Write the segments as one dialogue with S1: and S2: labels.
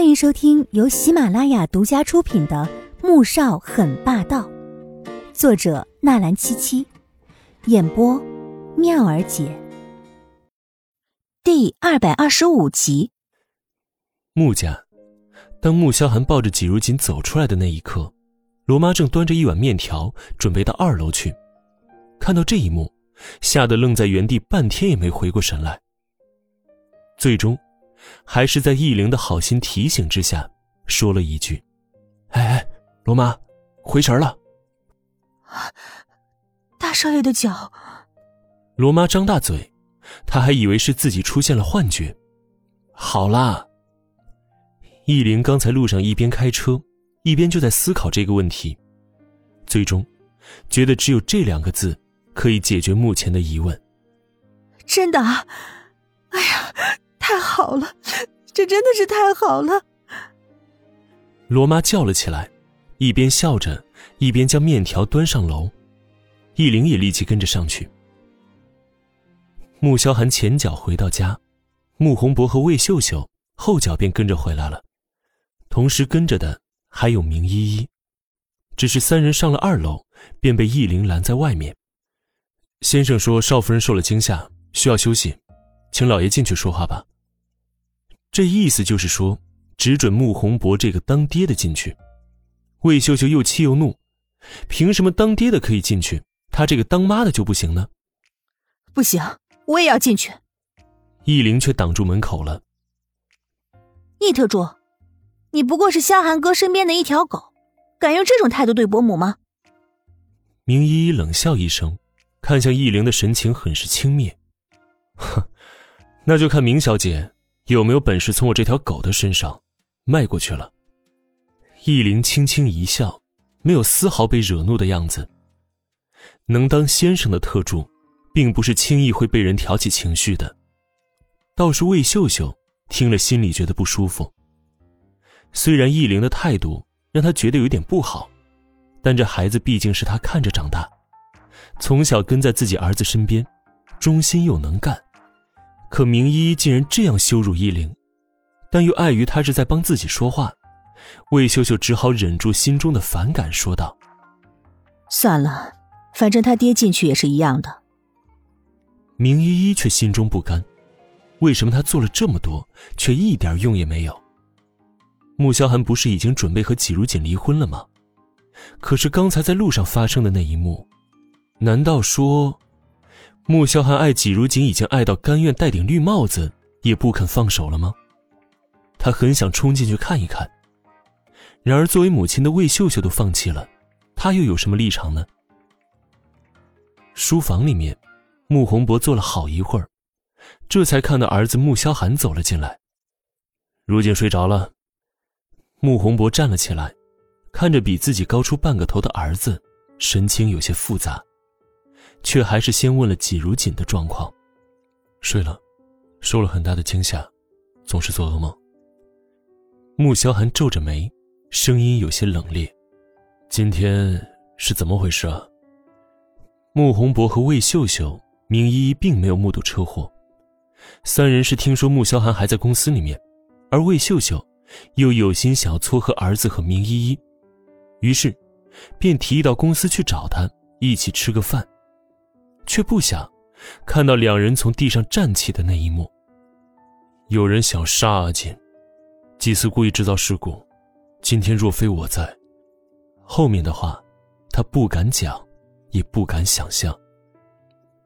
S1: 欢迎收听由喜马拉雅独家出品的《穆少很霸道》，作者纳兰七七，演播妙儿姐。第二百二十五集。
S2: 穆家，当穆萧寒抱着季如锦走出来的那一刻，罗妈正端着一碗面条准备到二楼去。看到这一幕，吓得愣在原地，半天也没回过神来。最终。还是在易灵的好心提醒之下，说了一句：“哎哎，罗妈，回神了。”
S3: 大少爷的脚。
S2: 罗妈张大嘴，她还以为是自己出现了幻觉。好啦，易灵刚才路上一边开车，一边就在思考这个问题，最终觉得只有这两个字可以解决目前的疑问。
S3: 真的啊？哎呀！太好了，这真的是太好了！
S2: 罗妈叫了起来，一边笑着，一边将面条端上楼。易灵也立即跟着上去。穆萧寒前脚回到家，穆宏博和魏秀秀后脚便跟着回来了，同时跟着的还有明依依。只是三人上了二楼，便被易灵拦在外面。先生说少夫人受了惊吓，需要休息，请老爷进去说话吧。这意思就是说，只准穆宏博这个当爹的进去。魏秀秀又气又怒，凭什么当爹的可以进去，他这个当妈的就不行呢？
S3: 不行，我也要进去。
S2: 易灵却挡住门口了。
S3: 易特助，你不过是萧寒哥身边的一条狗，敢用这种态度对伯母吗？
S2: 明依依冷笑一声，看向易灵的神情很是轻蔑。哼，那就看明小姐。有没有本事从我这条狗的身上迈过去了？易林轻轻一笑，没有丝毫被惹怒的样子。能当先生的特助，并不是轻易会被人挑起情绪的。倒是魏秀秀听了，心里觉得不舒服。虽然易林的态度让他觉得有点不好，但这孩子毕竟是他看着长大，从小跟在自己儿子身边，忠心又能干。可明依依竟然这样羞辱依灵，但又碍于他是在帮自己说话，魏秀秀只好忍住心中的反感，说道：“
S3: 算了，反正他爹进去也是一样的。”
S2: 明依依却心中不甘，为什么他做了这么多，却一点用也没有？穆萧寒不是已经准备和季如锦离婚了吗？可是刚才在路上发生的那一幕，难道说？穆萧寒爱季如锦已经爱到甘愿戴顶绿帽子也不肯放手了吗？他很想冲进去看一看。然而作为母亲的魏秀秀都放弃了，他又有什么立场呢？书房里面，穆宏博坐了好一会儿，这才看到儿子穆萧寒走了进来。如锦睡着了。穆宏博站了起来，看着比自己高出半个头的儿子，神情有些复杂。却还是先问了季如锦的状况。睡了，受了很大的惊吓，总是做噩梦。穆萧寒皱着眉，声音有些冷冽：“今天是怎么回事啊？”穆宏博和魏秀秀、明依依并没有目睹车祸，三人是听说穆萧寒还在公司里面，而魏秀秀又有心想要撮合儿子和明依依，于是便提议到公司去找他，一起吃个饭。却不想看到两人从地上站起的那一幕。有人想杀阿锦，祭司故意制造事故。今天若非我在，后面的话，他不敢讲，也不敢想象。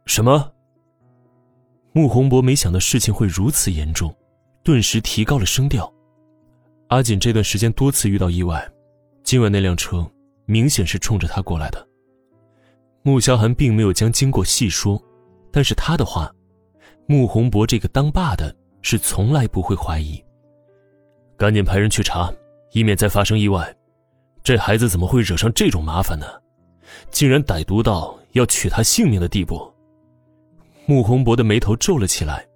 S2: 什么？穆宏博没想到事情会如此严重，顿时提高了声调。阿锦这段时间多次遇到意外，今晚那辆车明显是冲着他过来的。穆萧寒并没有将经过细说，但是他的话，穆宏博这个当爸的是从来不会怀疑。赶紧派人去查，以免再发生意外。这孩子怎么会惹上这种麻烦呢？竟然歹毒到要取他性命的地步。穆宏博的眉头皱了起来。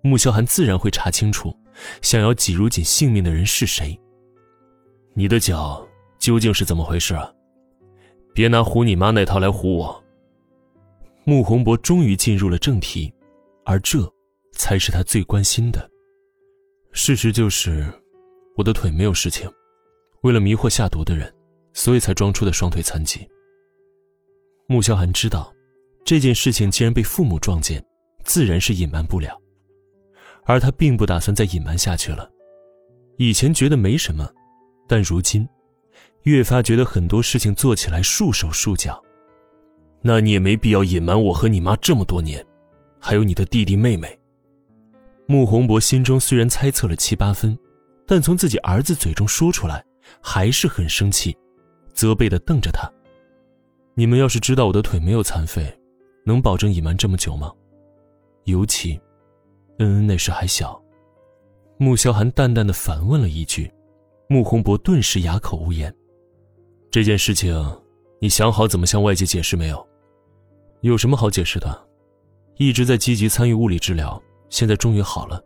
S2: 穆萧寒自然会查清楚，想要挤如锦性命的人是谁。你的脚究竟是怎么回事啊？别拿唬你妈那套来唬我。穆宏博终于进入了正题，而这才是他最关心的。事实就是，我的腿没有事情，为了迷惑下毒的人，所以才装出的双腿残疾。穆萧寒知道，这件事情既然被父母撞见，自然是隐瞒不了，而他并不打算再隐瞒下去了。以前觉得没什么，但如今，越发觉得很多事情做起来束手束脚。那你也没必要隐瞒我和你妈这么多年，还有你的弟弟妹妹。穆宏博心中虽然猜测了七八分，但从自己儿子嘴中说出来，还是很生气，责备的瞪着他。你们要是知道我的腿没有残废，能保证隐瞒这么久吗？尤其，恩恩那时还小。穆萧寒淡淡的反问了一句，穆宏博顿时哑口无言。这件事情，你想好怎么向外界解释没有？有什么好解释的？一直在积极参与物理治疗，现在终于好了。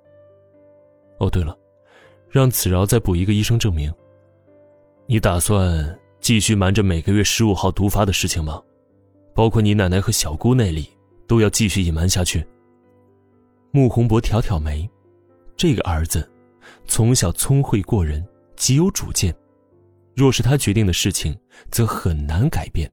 S2: 哦，对了，让子饶再补一个医生证明。你打算继续瞒着每个月十五号毒发的事情吗？包括你奶奶和小姑那里，都要继续隐瞒下去。穆宏博挑挑眉，这个儿子，从小聪慧过人，极有主见，若是他决定的事情，则很难改变。